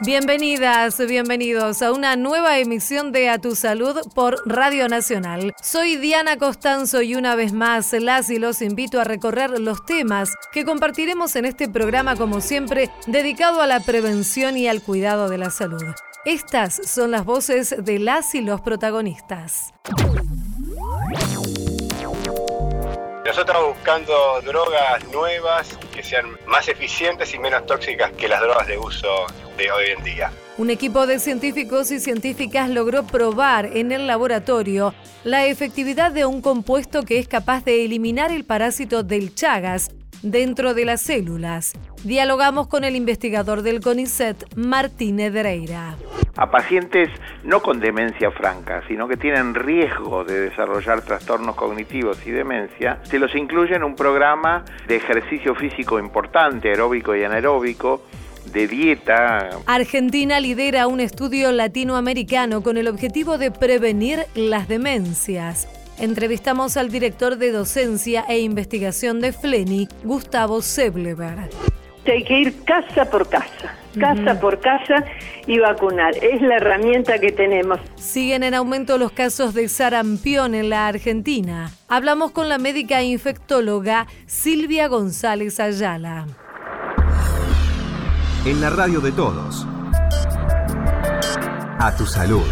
Bienvenidas, bienvenidos a una nueva emisión de A Tu Salud por Radio Nacional. Soy Diana Costanzo y una vez más las y los invito a recorrer los temas que compartiremos en este programa como siempre dedicado a la prevención y al cuidado de la salud. Estas son las voces de las y los protagonistas. Nosotros buscando drogas nuevas sean más eficientes y menos tóxicas que las drogas de uso de hoy en día. Un equipo de científicos y científicas logró probar en el laboratorio la efectividad de un compuesto que es capaz de eliminar el parásito del Chagas dentro de las células. Dialogamos con el investigador del CONICET, Martín Edreira. A pacientes no con demencia franca, sino que tienen riesgo de desarrollar trastornos cognitivos y demencia, se los incluye en un programa de ejercicio físico importante, aeróbico y anaeróbico, de dieta. Argentina lidera un estudio latinoamericano con el objetivo de prevenir las demencias. Entrevistamos al director de docencia e investigación de FLENI, Gustavo Seblever. Hay que ir casa por casa, casa por casa y vacunar. Es la herramienta que tenemos. Siguen en aumento los casos de sarampión en la Argentina. Hablamos con la médica infectóloga Silvia González Ayala. En la radio de todos. A tu salud.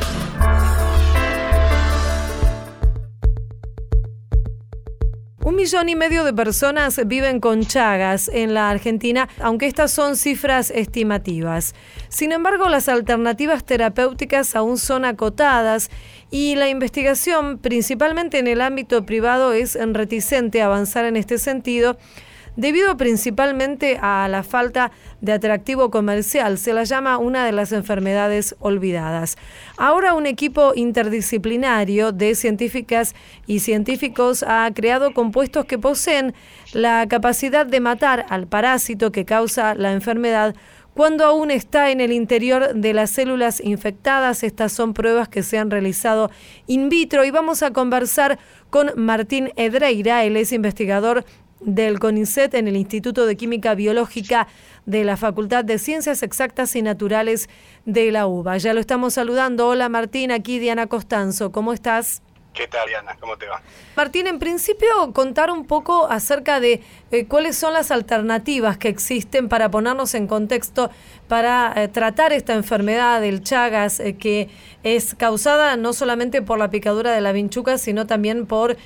Un millón y medio de personas viven con Chagas en la Argentina, aunque estas son cifras estimativas. Sin embargo, las alternativas terapéuticas aún son acotadas y la investigación, principalmente en el ámbito privado, es reticente a avanzar en este sentido debido principalmente a la falta de atractivo comercial. Se la llama una de las enfermedades olvidadas. Ahora un equipo interdisciplinario de científicas y científicos ha creado compuestos que poseen la capacidad de matar al parásito que causa la enfermedad cuando aún está en el interior de las células infectadas. Estas son pruebas que se han realizado in vitro y vamos a conversar con Martín Edreira, él es investigador del CONICET en el Instituto de Química Biológica de la Facultad de Ciencias Exactas y Naturales de la UBA. Ya lo estamos saludando. Hola Martín, aquí Diana Costanzo. ¿Cómo estás? ¿Qué tal, Diana? ¿Cómo te va? Martín, en principio contar un poco acerca de eh, cuáles son las alternativas que existen para ponernos en contexto para eh, tratar esta enfermedad del Chagas, eh, que es causada no solamente por la picadura de la vinchuca, sino también por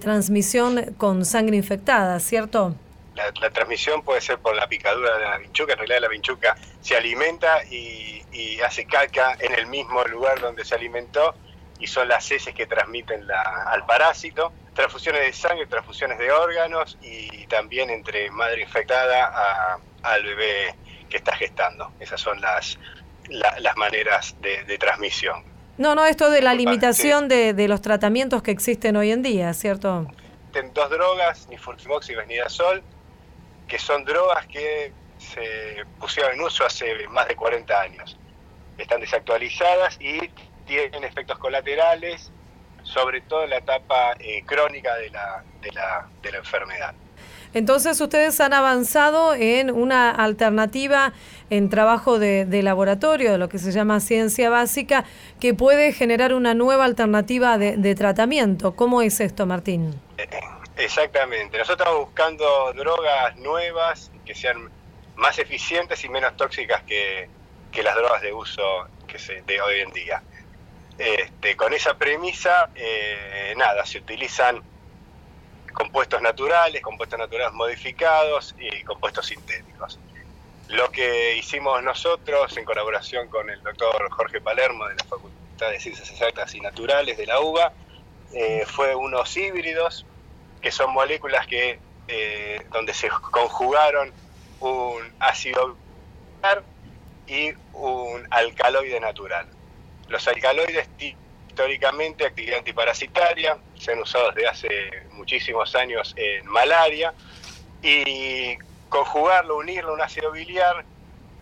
transmisión con sangre infectada, ¿cierto? La, transmisión puede ser por la picadura de la vinchuca, en realidad la vinchuca se alimenta y, y hace caca en el mismo lugar donde se alimentó y son las heces que transmiten al parásito. Transfusiones de sangre, transfusiones de órganos y también entre madre infectada al bebé que está gestando. Esas son las, las maneras de, transmisión. No, no, esto de la limitación de, de, los tratamientos que existen hoy en día, ¿cierto? Dos drogas, nifurtimox y vesnidazol, que son drogas que se pusieron en uso hace más de 40 años. Están desactualizadas y tienen efectos colaterales, sobre todo en la etapa eh, crónica de la, de, la, de la enfermedad. Entonces ustedes han avanzado en una alternativa en trabajo de, laboratorio, de lo que se llama ciencia básica, que puede generar una nueva alternativa de, tratamiento. ¿Cómo es esto, Martín? Eh, exactamente. Nosotros estamos buscando drogas nuevas que sean más eficientes y menos tóxicas que, que las drogas de uso que se, de hoy en día. Este, con esa premisa, eh, nada, se utilizan compuestos naturales, compuestos naturales modificados y compuestos sintéticos. Lo que hicimos nosotros en colaboración con el doctor Jorge Palermo de la Facultad de Ciencias Exactas y Naturales de la UBA eh, fue unos híbridos que son moléculas que eh, donde se conjugaron un ácido y un alcaloide natural. Los alcaloides históricamente actividad antiparasitaria, se han usado desde hace muchísimos años en malaria y conjugarlo, unirlo a un ácido biliar,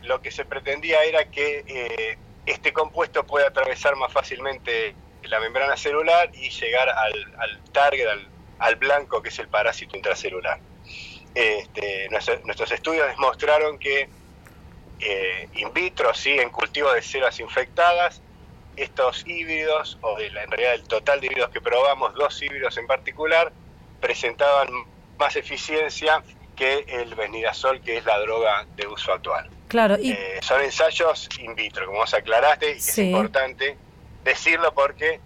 lo que se pretendía era que eh, este compuesto pueda atravesar más fácilmente la membrana celular y llegar al, target, al, blanco que es el parásito intracelular. Este, nuestros estudios demostraron que eh, in vitro, sí, en cultivo de células infectadas, estos híbridos, o de en realidad el total de híbridos que probamos, dos híbridos en particular, presentaban más eficiencia que el benidazol, que es la droga de uso actual. Claro, y... Eh, son ensayos in vitro, como vos aclaraste, y que es importante decirlo porque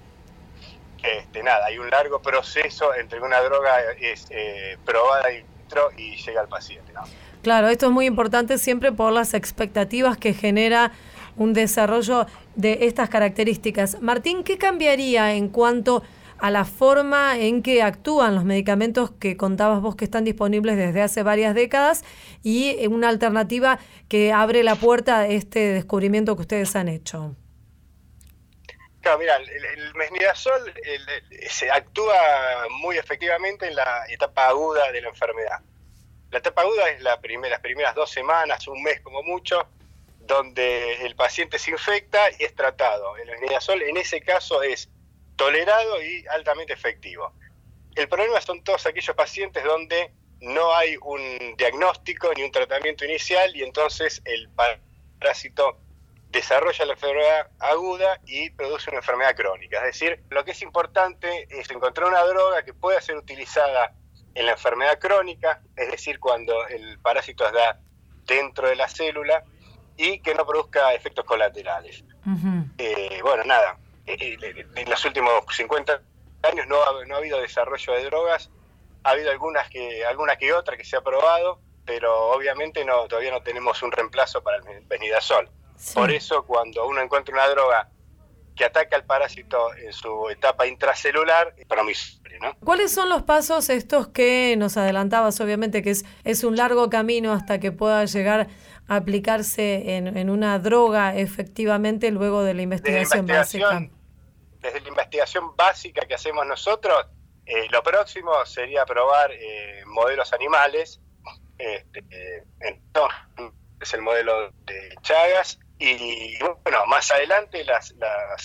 este, nada, hay un largo proceso entre una droga es eh, probada in vitro y llega al paciente. Claro, esto es muy importante siempre por las expectativas que genera un desarrollo de estas características. Martín, ¿qué cambiaría en cuanto a la forma en que actúan los medicamentos que contabas vos que están disponibles desde hace varias décadas y una alternativa que abre la puerta a este descubrimiento que ustedes han hecho? Claro, mira, el, el se actúa muy efectivamente en la etapa aguda de la enfermedad. La etapa aguda es la primera, las primeras dos semanas, un mes como mucho, donde el paciente se infecta y es tratado. El esnidazol en ese caso es tolerado y altamente efectivo. El problema son todos aquellos pacientes donde no hay un diagnóstico ni un tratamiento inicial y entonces el parásito desarrolla la enfermedad aguda y produce una enfermedad crónica. Es decir, lo que es importante es encontrar una droga que pueda ser utilizada en la enfermedad crónica, es decir, cuando el parásito está dentro de la célula y que no produzca efectos colaterales. Eh, bueno, nada, eh, eh, en los últimos 50 años no ha, no ha habido desarrollo de drogas, ha habido algunas que, alguna que otra que se ha probado, pero obviamente no, todavía no tenemos un reemplazo para el benidazol. Por eso cuando uno encuentra una droga que ataca al parásito en su etapa intracelular, es promisorio. ¿no? ¿Cuáles son los pasos estos que nos adelantabas? Obviamente que es, es un largo camino hasta que pueda llegar aplicarse en, una droga efectivamente luego de la investigación, básica. Desde la investigación básica que hacemos nosotros, eh, lo próximo sería probar eh, modelos animales. Este, eh, es el modelo de Chagas y bueno, más adelante las,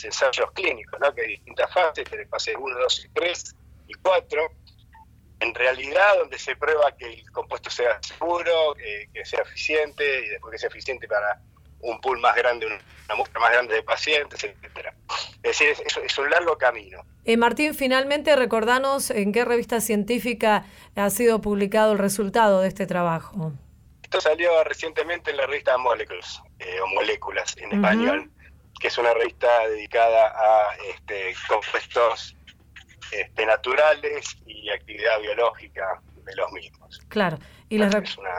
ensayos clínicos, ¿no? que hay distintas fases, fase 1, 2 y 3 y 4. En realidad, donde se prueba que el compuesto sea seguro, que sea eficiente y después que sea eficiente para un pool más grande, una muestra más grande de pacientes, etcétera. Es decir, es, es un largo camino. Eh, Martín, finalmente recordanos en qué revista científica ha sido publicado el resultado de este trabajo. Esto salió recientemente en la revista Molecules, eh, o Moléculas en español, que es una revista dedicada a este, compuestos este, naturales y actividad biológica de los mismos. Claro. Y es una,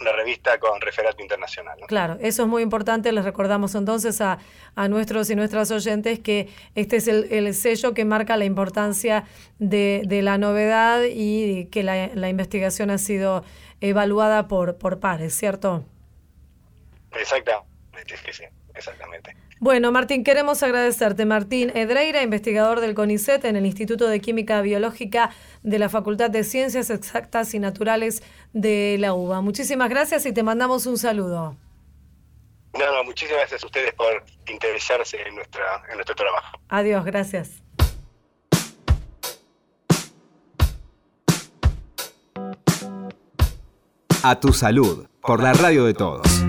una, revista con referato internacional. Claro, eso es muy importante. Les recordamos entonces a, a nuestros y nuestras oyentes que este es el, el sello que marca la importancia de, de la novedad y que la, la investigación ha sido evaluada por, por pares, ¿cierto? Exactamente, sí, exactamente. Bueno, Martín, queremos agradecerte. Martín Edreira, investigador del CONICET en el Instituto de Química Biológica de la Facultad de Ciencias Exactas y Naturales de la UBA. Muchísimas gracias y te mandamos un saludo. No, no, muchísimas gracias a ustedes por interesarse en, nuestra, en nuestro trabajo. Adiós, gracias. A tu salud, por la radio de todos.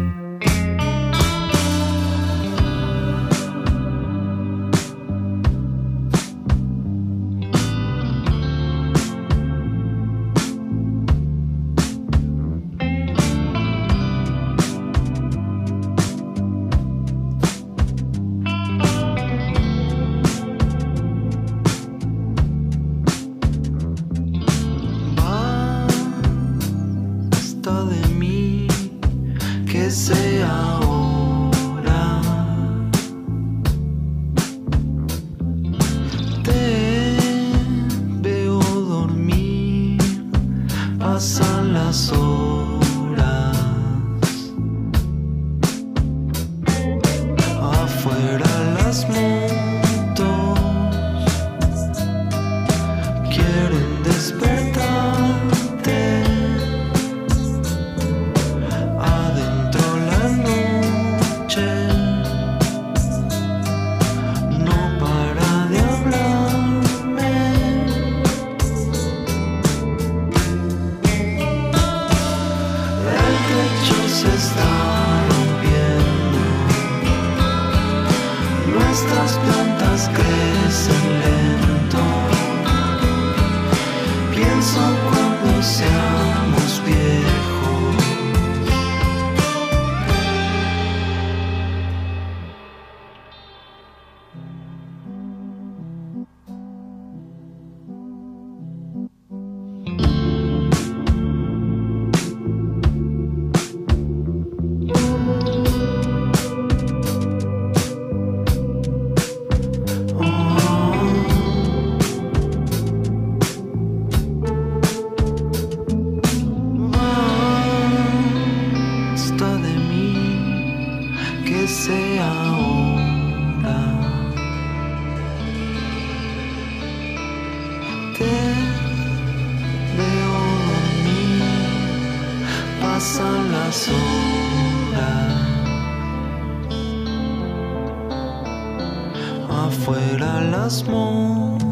Se Afuera las motos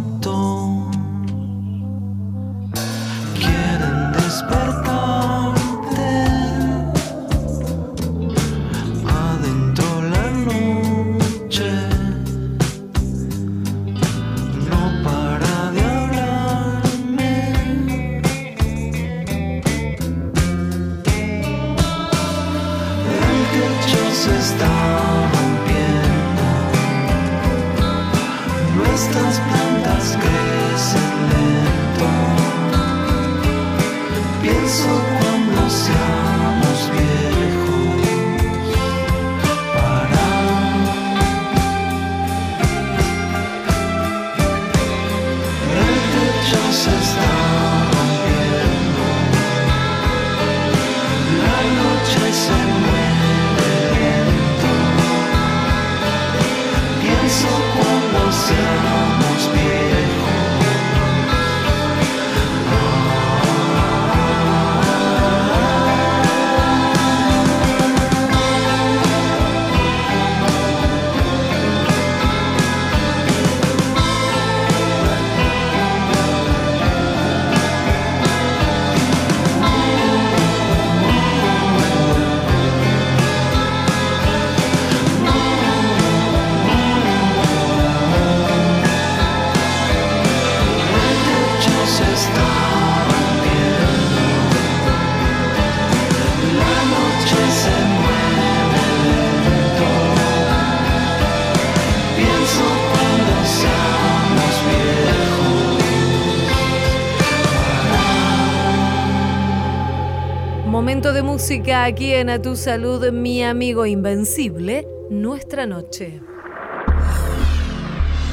De música aquí en A Tu Salud, mi amigo invencible, nuestra noche.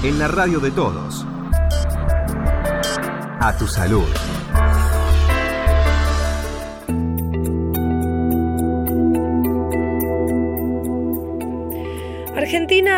En la radio de todos. A tu salud.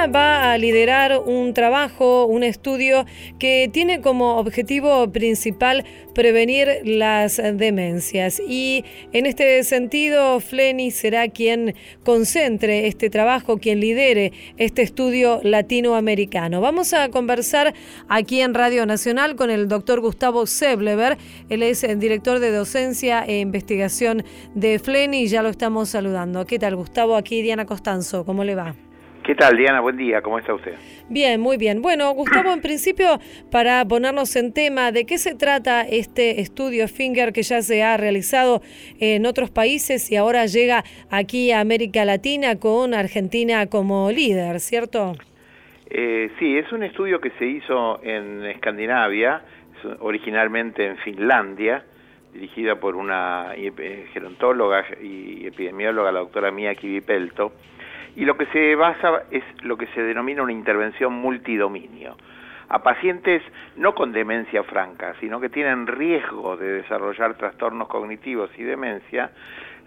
Va a liderar un trabajo, un estudio que tiene como objetivo principal prevenir las demencias. Y en este sentido, Fleni será quien concentre este trabajo, quien lidere este estudio latinoamericano. Vamos a conversar aquí en Radio Nacional con el doctor Gustavo Seblever. Él es el director de docencia e investigación de Fleni ya lo estamos saludando. ¿Qué tal, Gustavo? Aquí Diana Costanzo, ¿cómo le va? ¿Qué tal, Diana? Buen día, ¿cómo está usted? Bien, muy bien. Bueno, Gustavo, en principio, para ponernos en tema, ¿de qué se trata este estudio Finger que ya se ha realizado en otros países y ahora llega aquí a América Latina con Argentina como líder, ¿cierto? Eh, sí, es un estudio que se hizo en Escandinavia, es originalmente en Finlandia, dirigida por una eh, gerontóloga y epidemióloga, la doctora Mia Kivipelto, y lo que se basa es lo que se denomina una intervención multidominio. A pacientes no con demencia franca, sino que tienen riesgo de desarrollar trastornos cognitivos y demencia,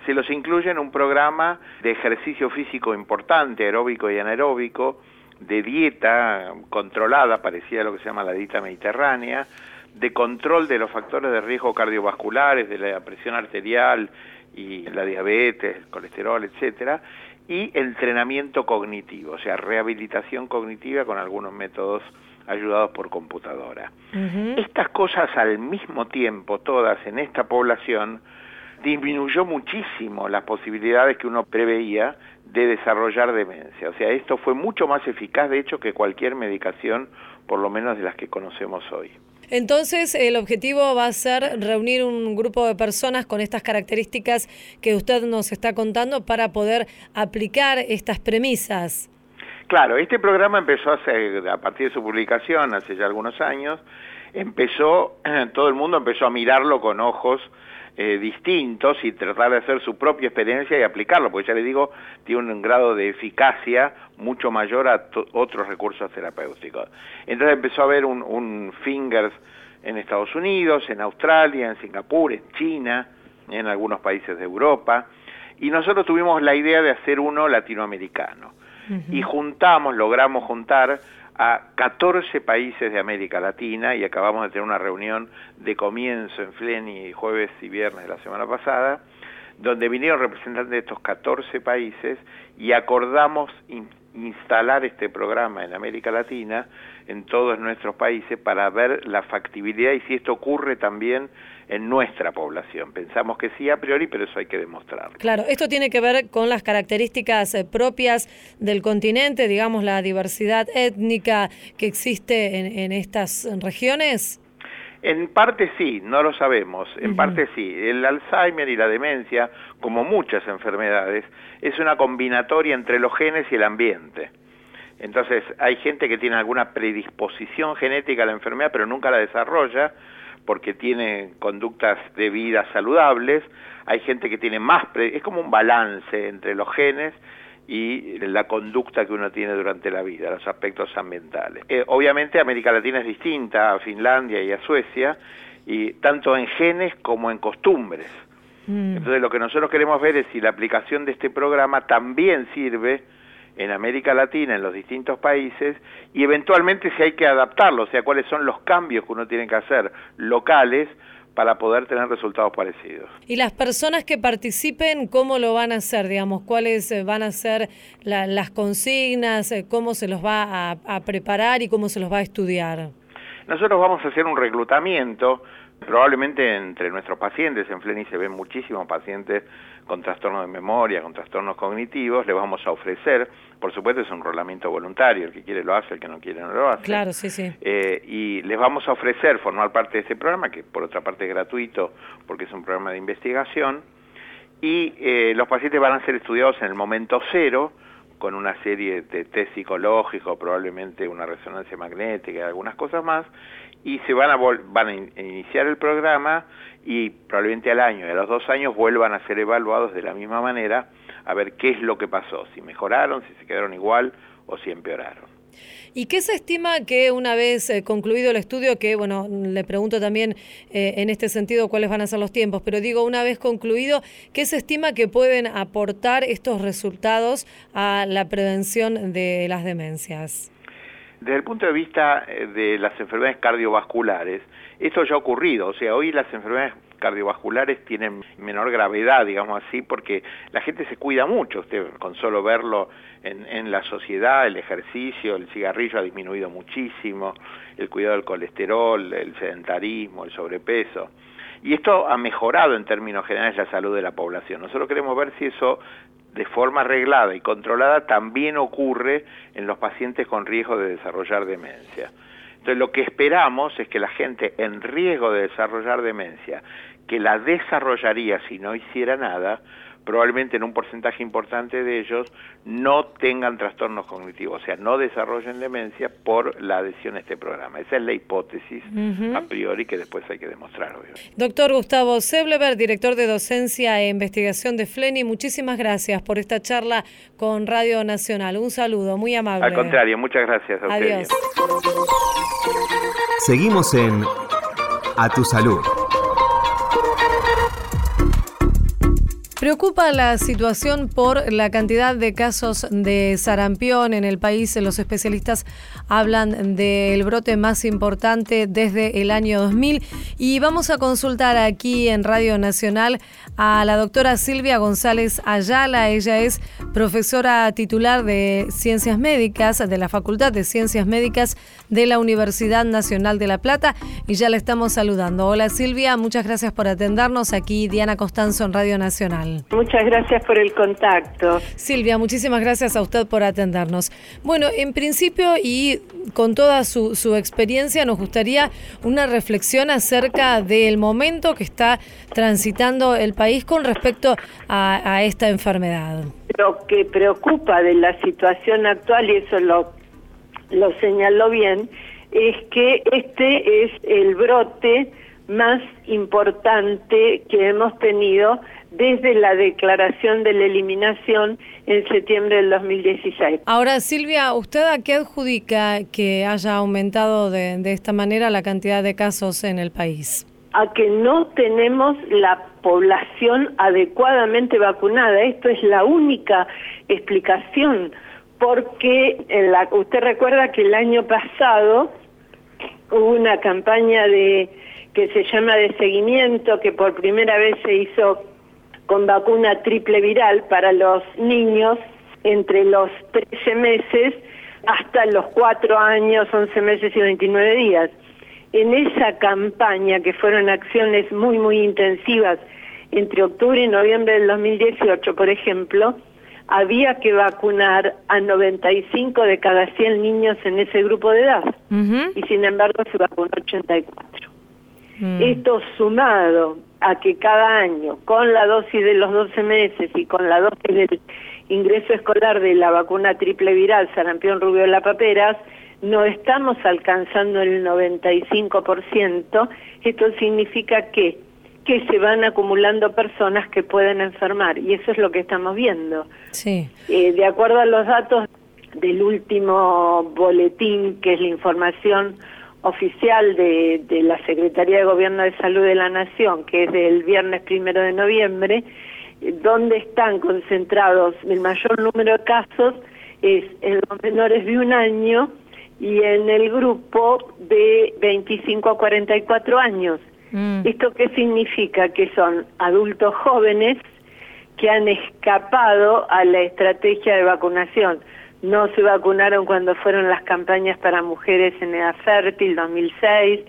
se los incluye en un programa de ejercicio físico importante, aeróbico y anaeróbico, de dieta controlada, parecida a lo que se llama la dieta mediterránea, de control de los factores de riesgo cardiovasculares, de la presión arterial y la diabetes, el colesterol, etcétera, y entrenamiento cognitivo, o sea, rehabilitación cognitiva con algunos métodos ayudados por computadora. Uh -huh. Estas cosas al mismo tiempo, todas en esta población, disminuyó muchísimo las posibilidades que uno preveía de desarrollar demencia. O sea, esto fue mucho más eficaz, de hecho, que cualquier medicación, por lo menos de las que conocemos hoy. Entonces, el objetivo va a ser reunir un grupo de personas con estas características que usted nos está contando para poder aplicar estas premisas. Claro, este programa empezó hace, a partir de su publicación, hace ya algunos años, empezó, todo el mundo empezó a mirarlo con ojos eh, distintos y tratar de hacer su propia experiencia y aplicarlo, porque ya le digo, tiene un grado de eficacia mucho mayor a otros recursos terapéuticos. Entonces empezó a haber un, un fingers en Estados Unidos, en Australia, en Singapur, en China, en algunos países de Europa, y nosotros tuvimos la idea de hacer uno latinoamericano. Y juntamos, logramos juntar a 14 países de América Latina y acabamos de tener una reunión de comienzo en Fleni jueves y viernes de la semana pasada, donde vinieron representantes de estos 14 países y acordamos instalar este programa en América Latina, en todos nuestros países, para ver la factibilidad y si esto ocurre también en nuestra población. Pensamos que sí a priori, pero eso hay que demostrar. Claro, esto tiene que ver con las características eh, propias del continente, digamos, la diversidad étnica que existe en, estas regiones. En parte sí, no lo sabemos, en parte sí. El Alzheimer y la demencia, como muchas enfermedades, es una combinatoria entre los genes y el ambiente. Entonces, hay gente que tiene alguna predisposición genética a la enfermedad, pero nunca la desarrolla, porque tiene conductas de vida saludables, hay gente que tiene más, es como un balance entre los genes y la conducta que uno tiene durante la vida, los aspectos ambientales. Eh, obviamente América Latina es distinta a Finlandia y a Suecia, y tanto en genes como en costumbres. Mm. Entonces lo que nosotros queremos ver es si la aplicación de este programa también sirve en América Latina, en los distintos países, y eventualmente si hay que adaptarlo, o sea, cuáles son los cambios que uno tiene que hacer locales para poder tener resultados parecidos. ¿Y las personas que participen, cómo lo van a hacer? Digamos, ¿cuáles eh, van a ser las consignas? Eh, ¿Cómo se los va a, preparar y cómo se los va a estudiar? Nosotros vamos a hacer un reclutamiento, probablemente entre nuestros pacientes, en Fleni se ven muchísimos pacientes con trastornos de memoria, con trastornos cognitivos, le vamos a ofrecer, por supuesto es un enrolamiento voluntario, el que quiere lo hace, el que no quiere no lo hace. Claro, sí, sí. Eh, y les vamos a ofrecer formar parte de este programa, que por otra parte es gratuito, porque es un programa de investigación, y eh, los pacientes van a ser estudiados en el momento cero, con una serie de test psicológicos, probablemente una resonancia magnética y algunas cosas más, y se van a, van a iniciar el programa y probablemente al año y a los dos años vuelvan a ser evaluados de la misma manera a ver qué es lo que pasó, si mejoraron, si se quedaron igual o si empeoraron. ¿Y qué se estima que una vez eh, concluido el estudio, que bueno, le pregunto también eh, en este sentido cuáles van a ser los tiempos, pero digo, una vez concluido, ¿qué se estima que pueden aportar estos resultados a la prevención de las demencias? Desde el punto de vista eh, de las enfermedades cardiovasculares, esto ya ha ocurrido, o sea, hoy las enfermedades cardiovasculares tienen menor gravedad, digamos así, porque la gente se cuida mucho, usted con solo verlo en, en la sociedad, el ejercicio, el cigarrillo ha disminuido muchísimo, el cuidado del colesterol, el sedentarismo, el sobrepeso. Y esto ha mejorado en términos generales la salud de la población. Nosotros queremos ver si eso de forma reglada y controlada también ocurre en los pacientes con riesgo de desarrollar demencia. Entonces lo que esperamos es que la gente en riesgo de desarrollar demencia, que la desarrollaría si no hiciera nada, probablemente en un porcentaje importante de ellos no tengan trastornos cognitivos, o sea, no desarrollen demencia por la adhesión a este programa. Esa es la hipótesis a priori que después hay que demostrar, obviamente. Doctor Gustavo Seblever, director de docencia e investigación de FLENI, muchísimas gracias por esta charla con Radio Nacional. Un saludo, muy amable. Al contrario, muchas gracias a Adiós. Seguimos en A Tu Salud. Preocupa la situación por la cantidad de casos de sarampión en el país. Los especialistas hablan del brote más importante desde el año 2000 y vamos a consultar aquí en Radio Nacional a la doctora Silvia González Ayala. Ella es profesora titular de Ciencias Médicas de la Facultad de Ciencias Médicas de la Universidad Nacional de La Plata y ya la estamos saludando. Hola Silvia, muchas gracias por atendernos aquí Diana Costanzo en Radio Nacional. Muchas gracias por el contacto. Silvia, muchísimas gracias a usted por atendernos. Bueno, en principio y con toda su, su experiencia, nos gustaría una reflexión acerca del momento que está transitando el país con respecto a, a esta enfermedad. Lo que preocupa de la situación actual, y eso lo, lo señaló bien, es que este es el brote más importante que hemos tenido desde la declaración de la eliminación en septiembre del 2016. Ahora, Silvia, ¿usted a qué adjudica que haya aumentado de, de esta manera la cantidad de casos en el país? A que no tenemos la población adecuadamente vacunada. Esto es la única explicación, porque en la, usted recuerda que el año pasado hubo una campaña de que se llama de seguimiento que por primera vez se hizo con vacuna triple viral para los niños entre los 13 meses hasta los 4 años, 11 meses y 29 días. En esa campaña, que fueron acciones muy, muy intensivas, entre octubre y noviembre del 2018, por ejemplo, había que vacunar a 95 de cada 100 niños en ese grupo de edad. Y sin embargo se vacunó 84. Mm. Esto sumado a que cada año, con la dosis de los 12 meses y con la dosis del ingreso escolar de la vacuna triple viral, sarampión, rubiola, paperas, no estamos alcanzando el 95%. Esto significa que que se van acumulando personas que pueden enfermar y eso es lo que estamos viendo. Sí. Eh, de acuerdo a los datos del último boletín, que es la información oficial de, de, la Secretaría de Gobierno de Salud de la Nación, que es del viernes primero de noviembre, donde están concentrados el mayor número de casos es en los menores de un año y en el grupo de 25 a 44 años. Mm. ¿Esto qué significa? Que son adultos jóvenes que han escapado a la estrategia de vacunación no se vacunaron cuando fueron las campañas para mujeres en edad fértil 2006,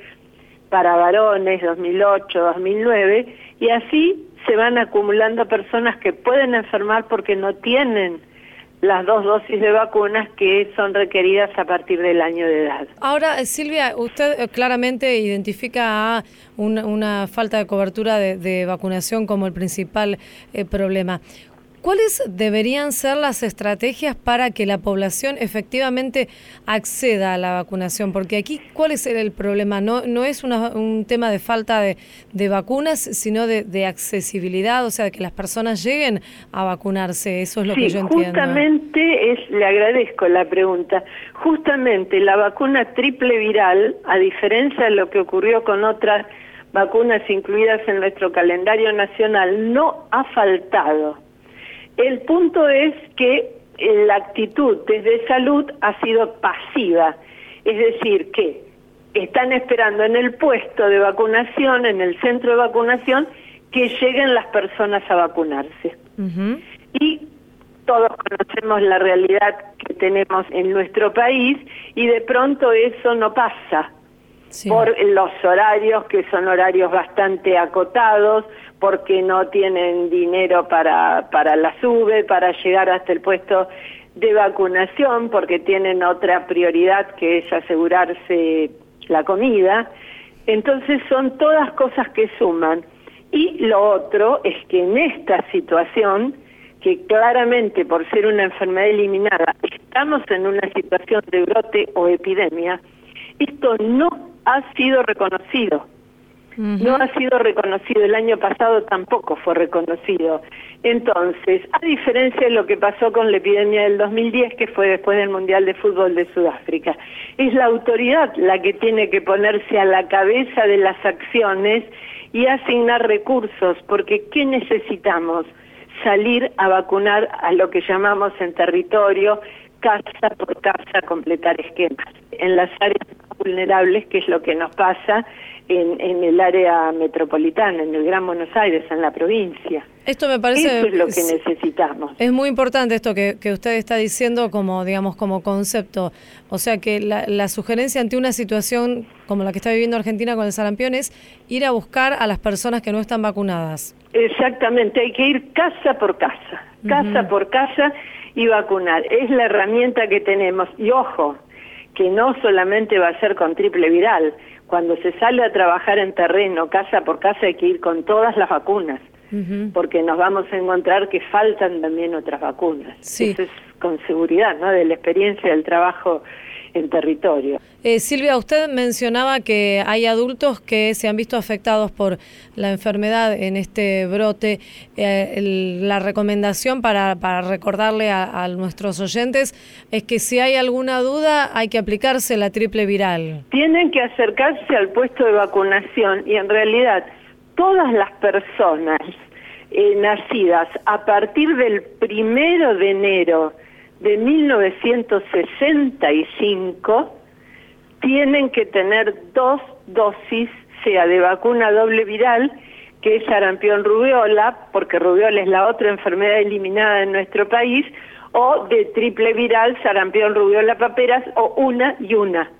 para varones 2008, 2009, y así se van acumulando personas que pueden enfermar porque no tienen las dos dosis de vacunas que son requeridas a partir del año de edad. Ahora, Silvia, usted eh, claramente identifica una, una falta de cobertura de, de, vacunación como el principal eh, problema. ¿Cuáles deberían ser las estrategias para que la población efectivamente acceda a la vacunación? Porque aquí, ¿cuál es el problema? No, no es una, un tema de falta de, de vacunas, sino de, de, accesibilidad, o sea, que las personas lleguen a vacunarse. Eso es lo sí, que yo entiendo. Justamente, es, le agradezco la pregunta. Justamente la vacuna triple viral, a diferencia de lo que ocurrió con otras vacunas incluidas en nuestro calendario nacional, no ha faltado el punto es que eh, la actitud desde salud ha sido pasiva, es decir, que están esperando en el puesto de vacunación, en el centro de vacunación, que lleguen las personas a vacunarse. Y todos conocemos la realidad que tenemos en nuestro país y de pronto eso no pasa por los horarios que son horarios bastante acotados, porque no tienen dinero para, para la sube, para llegar hasta el puesto de vacunación, porque tienen otra prioridad que es asegurarse la comida. Entonces son todas cosas que suman. Y lo otro es que en esta situación, que claramente por ser una enfermedad eliminada, estamos en una situación de brote o epidemia, esto no ha sido reconocido. Uh -huh. No ha sido reconocido, el año pasado tampoco fue reconocido. Entonces, a diferencia de lo que pasó con la epidemia del 2010, que fue después del Mundial de Fútbol de Sudáfrica, es la autoridad la que tiene que ponerse a la cabeza de las acciones y asignar recursos, porque ¿qué necesitamos? salir a vacunar a lo que llamamos en territorio casa por casa completar esquemas. En las áreas vulnerables, que es lo que nos pasa en, en el área metropolitana, en el Gran Buenos Aires, en la provincia. Esto me parece... Eso es lo que necesitamos. Es muy importante esto que, que, usted está diciendo como, digamos, como concepto. O sea, que la, la, sugerencia ante una situación como la que está viviendo Argentina con el sarampión es ir a buscar a las personas que no están vacunadas. Exactamente, hay que ir casa por casa, casa uh -huh. por casa y vacunar. Es la herramienta que tenemos. Y ojo, que no solamente va a ser con triple viral. Cuando se sale a trabajar en terreno, casa por casa, hay que ir con todas las vacunas. Uh -huh. Porque nos vamos a encontrar que faltan también otras vacunas. Sí. Eso es con seguridad, ¿no? De la experiencia del trabajo en territorio. Eh, Silvia, usted mencionaba que hay adultos que se han visto afectados por la enfermedad en este brote. Eh, el, la recomendación para, para recordarle a, a, nuestros oyentes es que si hay alguna duda hay que aplicarse la triple viral. Tienen que acercarse al puesto de vacunación y en realidad todas las personas eh, nacidas a partir del primero de enero de 1965 tienen que tener dos dosis, sea de vacuna doble viral, que es sarampión rubiola, porque rubiola es la otra enfermedad eliminada en nuestro país, o de triple viral, sarampión rubiola paperas, o una y una.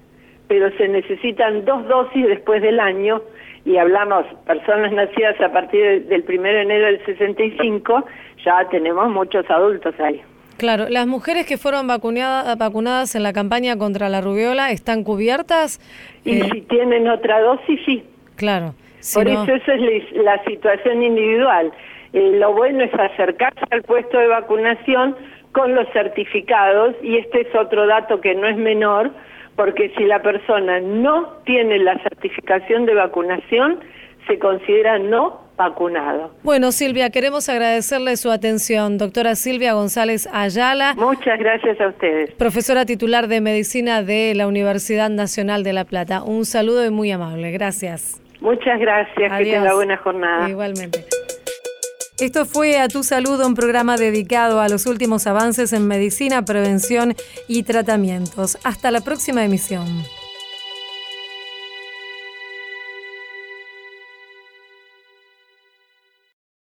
Pero se necesitan dos dosis después del año, y hablamos personas nacidas a partir del 1 de enero del 65, ya tenemos muchos adultos ahí. Claro, las mujeres que fueron vacunadas, vacunadas en la campaña contra la rubiola están cubiertas. Y eh... si tienen otra dosis, sí. Claro. Si Por no... eso esa es la, situación individual. Eh, lo bueno es acercarse al puesto de vacunación con los certificados y este es otro dato que no es menor, porque si la persona no tiene la certificación de vacunación, se considera no vacunado. Bueno, Silvia, queremos agradecerle su atención. Doctora Silvia González Ayala. Muchas gracias a ustedes. Profesora titular de Medicina de la Universidad Nacional de La Plata. Un saludo y muy amable. Gracias. Muchas gracias. Adiós. Que tenga buena jornada. Igualmente. Esto fue A Tu Salud, un programa dedicado a los últimos avances en medicina, prevención y tratamientos. Hasta la próxima emisión.